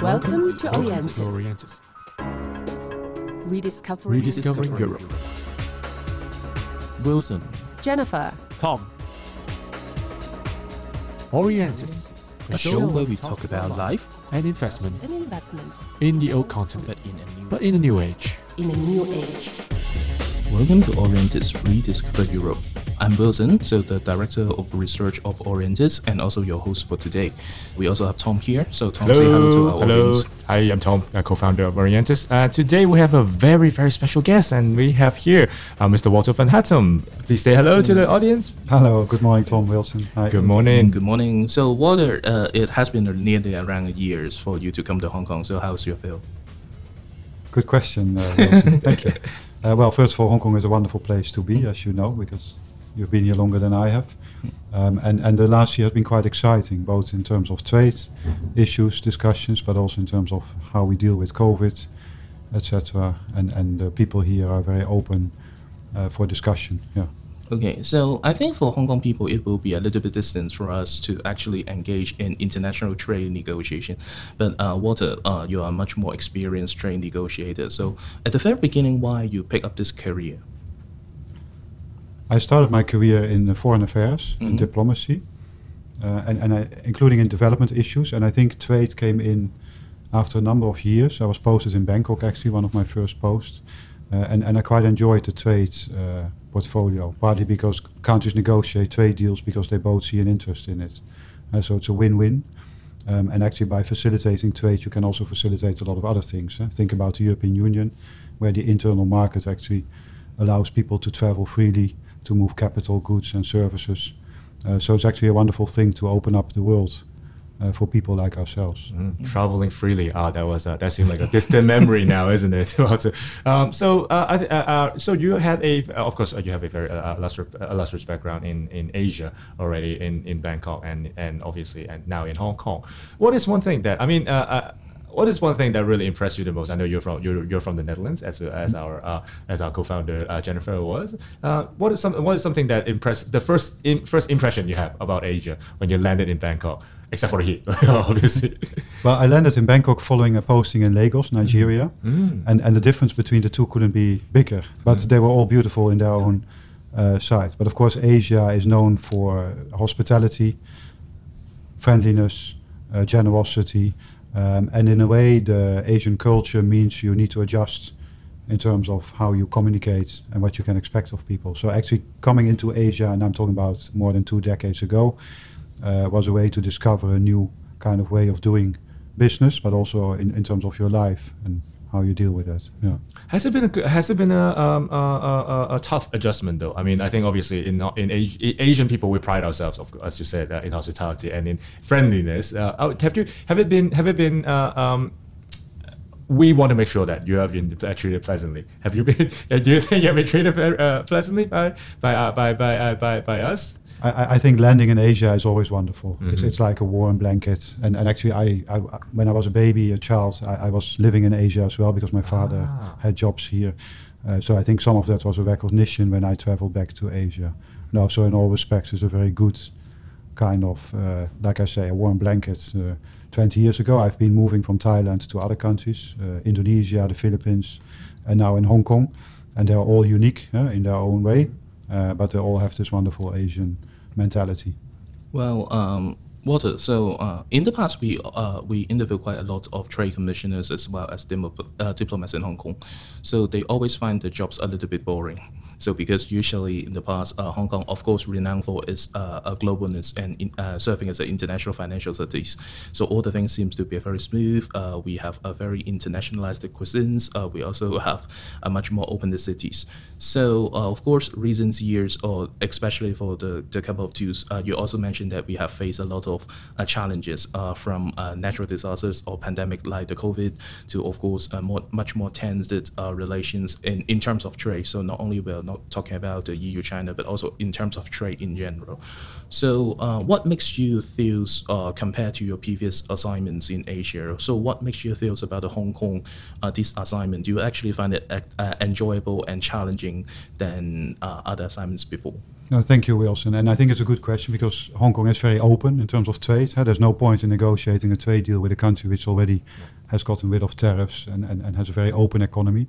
Welcome to Welcome Orientis. to Orientis. Rediscovering Rediscovering Europe. Wilson, Jennifer. Tom. Orientis, A show where we talk about life, and investment An investment in the old continent, but in a new but in a new age. in a new age. Welcome to Orientis Rediscover Europe. I'm Wilson, so the director of research of Orientis and also your host for today. We also have Tom here, so Tom say hello to our hello. audience. Hi, I'm Tom, uh, co-founder of Orientis. Uh, today we have a very, very special guest, and we have here uh, Mr. Walter van Hattem. Please say hello to the audience. Hello, good morning, Tom Wilson. Hi. Good morning. Good morning. So, Walter, uh, it has been nearly around years for you to come to Hong Kong. So, how's your feel? Good question, uh, Wilson. Thank you. Uh, well, first of all, Hong Kong is a wonderful place to be, as you know, because you've been here longer than I have. Um, and, and the last year has been quite exciting, both in terms of trade issues, discussions, but also in terms of how we deal with COVID, etc. And, and the people here are very open uh, for discussion. Yeah. Okay, so I think for Hong Kong people, it will be a little bit distant for us to actually engage in international trade negotiation. But uh, Walter, uh, you are a much more experienced trade negotiator. So at the very beginning, why you pick up this career? I started my career in uh, foreign affairs Mhm. and diplomacy, uh, and, and I, including in development issues. And I think trade came in after a number of years. I was posted in Bangkok, actually, one of my first posts. Uh, and, and I quite enjoyed the trade uh, portfolio, partly because countries negotiate trade deals because they both see an interest in it. So it's a win win. Um, and actually, by facilitating trade, you can also facilitate a lot of other things. eh? Think about the European Union, where the internal market actually allows people to travel freely, to move capital, goods, and services. Uh, so it's actually a wonderful thing to open up the world uh, for people like ourselves. Mm, traveling freely. Ah, that was uh, that seemed like a distant memory now, isn't it? Um, so, uh, uh, uh, so you had a, of course, uh, you have a very uh, illustrious, illustrious background in, in Asia already, in, in Bangkok, and and obviously, and now in Hong Kong. What is one thing that I mean? What is one thing that really impressed you the most? I know you're from you're, you're from the Netherlands, as as our uh, as our co-founder uh, Jennifer was. Uh, what is some what is something that impressed the first in, first impression you have about Asia when you landed in Bangkok, except for the heat, obviously. Well, I landed in Bangkok following a posting in Lagos, Nigeria, Mm. and, and the difference between the two couldn't be bigger. But they were all beautiful in their own uh, side. But of course, Asia is known for hospitality, friendliness, uh, generosity, um, and in a way, the Asian culture means you need to adjust in terms of how you communicate and what you can expect of people. So actually, coming into Asia, and I'm talking about more than two decades ago, uh, was a way to discover a new kind of way of doing business, but also in, in terms of your life and how you deal with that. Yeah. Has it been a good- has it been a um, a, a, a- tough adjustment though? I mean, I think obviously in in Asi- Asian people we pride ourselves, of, as you said, uh, in hospitality and in friendliness. Uh, uh, have you have it been have it been uh, um, we want to make sure that you have been uh, treated pleasantly. Have you been? Do you think you have been treated uh, pleasantly by by uh, by by, uh, by by us? I- I, think landing in Asia is always wonderful. It's, Mhm. it's like a warm blanket. And, and actually, I, I, when I was a baby, a child, I, I was living in Asia as well because my father Ah. had jobs here. Uh, so I think some of that was a recognition when I traveled back to Asia. No, so in all respects, it's a very good kind of, uh, like I say, a warm blanket. Uh, 20 years ago, I've been moving from Thailand to other countries, uh, Indonesia, the Philippines, and now in Hong Kong. And they're all unique uh, in their own way, uh, but they all have this wonderful Asian mentality. Well, um, Walter, so uh, in the past, we uh, we interviewed quite a lot of trade commissioners as well as uh, diplomats in Hong Kong. So they always find the jobs a little bit boring. So because usually in the past, uh, Hong Kong, of course, renowned for its uh, globalness and in, uh, serving as an international financial cities. So all the things seems to be very smooth. We have a very internationalized cuisines. We also have a much more open cities. So of course, recent years, or especially for the, the couple of twos, you also mentioned that we have faced a lot of uh, challenges uh, from uh, natural disasters or pandemic like the COVID to, of course, more, much more tensed uh, relations in, in terms of trade. So not only we're not talking about the EU China, but also in terms of trade in general. So what makes you feel compared to your previous assignments in Asia? So what makes you feel about the Hong Kong this assignment? Do you actually find it enjoyable and challenging than other assignments before? No, thank you, Wilson. And I think it's a good question because Hong Kong is very open in terms of trade. There's no point in negotiating a trade deal with a country which already has gotten rid of tariffs and, and, and has a very open economy.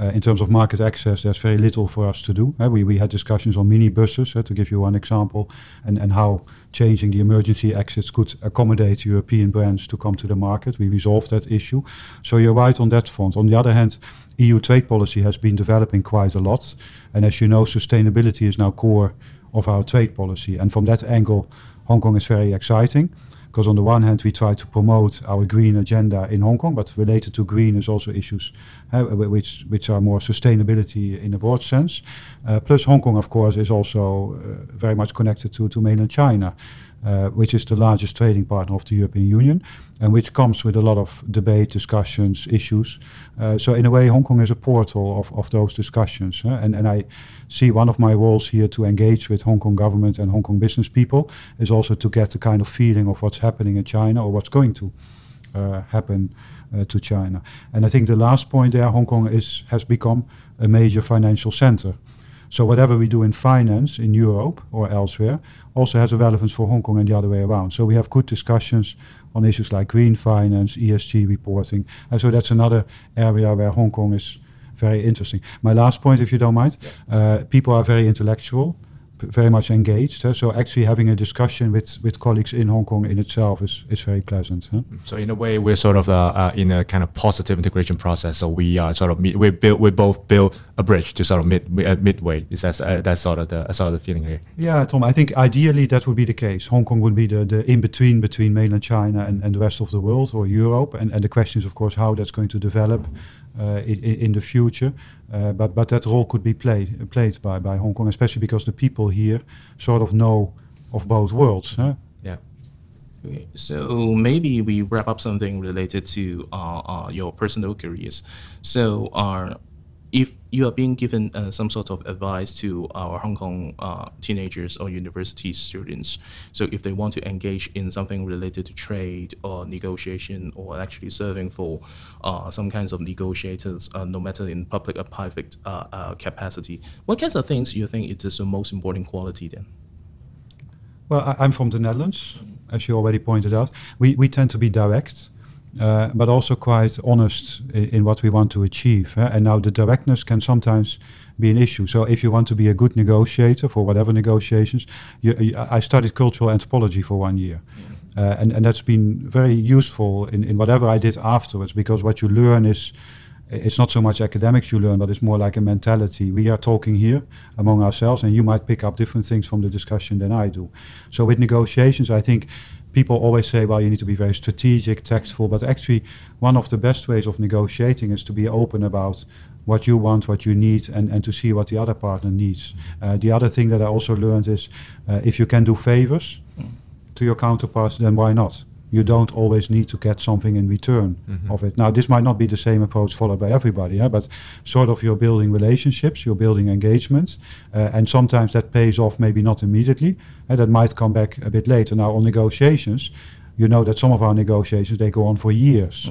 Uh, in terms of market access, there's very little for us to do. huh? we, we had discussions on minibuses, uh, to give you one example, and, and how changing the emergency exits could accommodate European brands to come to the market. We resolved that issue. So you're right on that front. On the other hand, EU trade policy has been developing quite a lot. And as you know, sustainability is now core of our trade policy. And from that angle, Hong Kong is very exciting. Because on the one hand, we try to promote our green agenda in Hong Kong, but related to green is also issues uh, which which are more sustainability in a broad sense. Uh, plus, Hong Kong, of course, is also uh, very much connected to, to mainland China, which is the largest trading partner of the European Union, and which comes with a lot of debate, discussions, issues. Uh, so, in a way, Hong Kong is a portal of, of those discussions. And, and I see one of my roles here to engage with Hong Kong government and Hong Kong business people is also to get the kind of feeling of what's happening in China or what's going to uh, happen uh, to China. And I think the last point there, Hong Kong is has become a major financial center. So whatever we do in finance in Europe or elsewhere also has a relevance for Hong Kong and the other way around. So we have good discussions on issues like green finance, ESG reporting. And so that's another area where Hong Kong is very interesting. My last point, if you don't mind, uh, people are very intellectual, very much engaged. huh? So actually having a discussion with, with colleagues in Hong Kong in itself is, is very pleasant. huh? So in a way, we're sort of uh, uh, in a kind of positive integration process. So we are sort of meet, we build we both build a bridge to sort of mid uh, midway. Is that uh, that's sort of the sort of the feeling here? Yeah, Tom, I think ideally that would be the case. Hong Kong would be the, the in-between between mainland China and, and the rest of the world or Europe. And, and the question is, of course, how that's going to develop uh, in, in the future. Uh, but, but that role could be played, played by, by Hong Kong, especially because the people here sort of know of both worlds. Huh? Yeah. Okay, so maybe we wrap up something related to uh, uh, your personal careers. So, uh, if you are being given uh, some sort of advice to our Hong Kong uh, teenagers or university students, so if they want to engage in something related to trade or negotiation or actually serving for uh, some kinds of negotiators, uh, no matter in public or private uh, uh, capacity, what kinds of things you think it is the most important quality then? Well, I, I'm from the Netherlands, as you already pointed out. We, we tend to be direct, uh, but also quite honest in, in what we want to achieve. eh? And now the directness can sometimes be an issue. So if you want to be a good negotiator for whatever negotiations, you, you, I studied cultural anthropology for one year. Uh, and, and that's been very useful in, in whatever I did afterwards because what you learn is it's not so much academics you learn, but it's more like a mentality. We are talking here among ourselves, and you might pick up different things from the discussion than I do. So with negotiations, I think people always say, well, you need to be very strategic, tactful, but actually, one of the best ways of negotiating is to be open about what you want, what you need, and, and to see what the other partner needs. Uh, the other thing that I also learned is uh, if you can do favors to your counterparts, then why not? You don't always need to get something in return of it. Now, this might not be the same approach followed by everybody, yeah, but sort of you're building relationships, you're building engagements, uh, and sometimes that pays off, maybe not immediately, and that might come back a bit later. Now, on negotiations, you know that some of our negotiations they go on for years.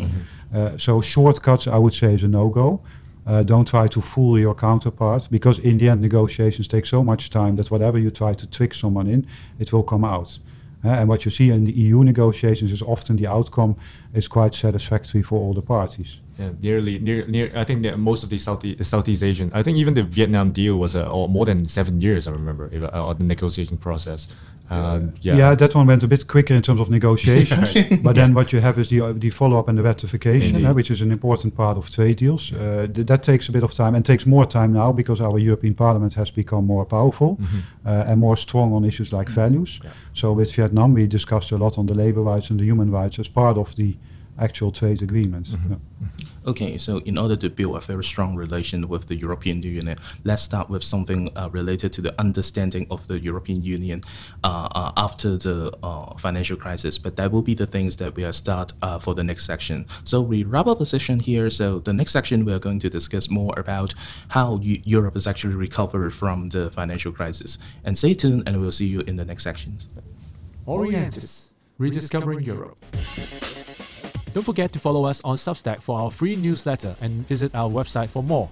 Uh, so shortcuts, I would say, is a no-go. Uh, don't try to fool your counterpart because in the end negotiations take so much time that whatever you try to trick someone in, it will come out. And what you see in the EU negotiations is often the outcome is quite satisfactory for all the parties. Yeah, nearly near near. I think that most of the Southeast Southeast Asian. I think even the Vietnam deal was uh, more than seven years. I remember uh, the negotiation process. Um, yeah. Yeah. that one went a bit quicker in terms of negotiations. but then what you have is the, uh, the follow-up and the ratification, uh, which is an important part of trade deals. Uh, th- that takes a bit of time and takes more time now because our European Parliament has become more powerful uh, and more strong on issues like values. Yeah. So with Vietnam, we discussed a lot on the labor rights and the human rights as part of the actual trade agreement. Yeah. Okay, so in order to build a very strong relation with the European Union, let's start with something uh, related to the understanding of the European Union uh, uh, after the uh, financial crisis. But that will be the things that we will start uh, for the next section. So we wrap up the session here. So the next section we are going to discuss more about how Eu- Europe has actually recovered from the financial crisis. And stay tuned, and we'll see you in the next sections. Orientis, rediscovering Europe. Don't forget to follow us on Substack for our free newsletter and visit our website for more.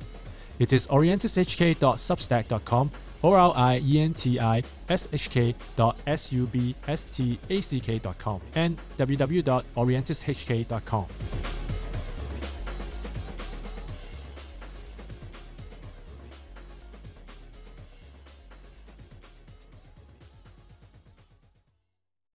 It is orientishk.substack.com O R I E N T I S H K dot S U B S T A C K dot com and www.orientishk.com.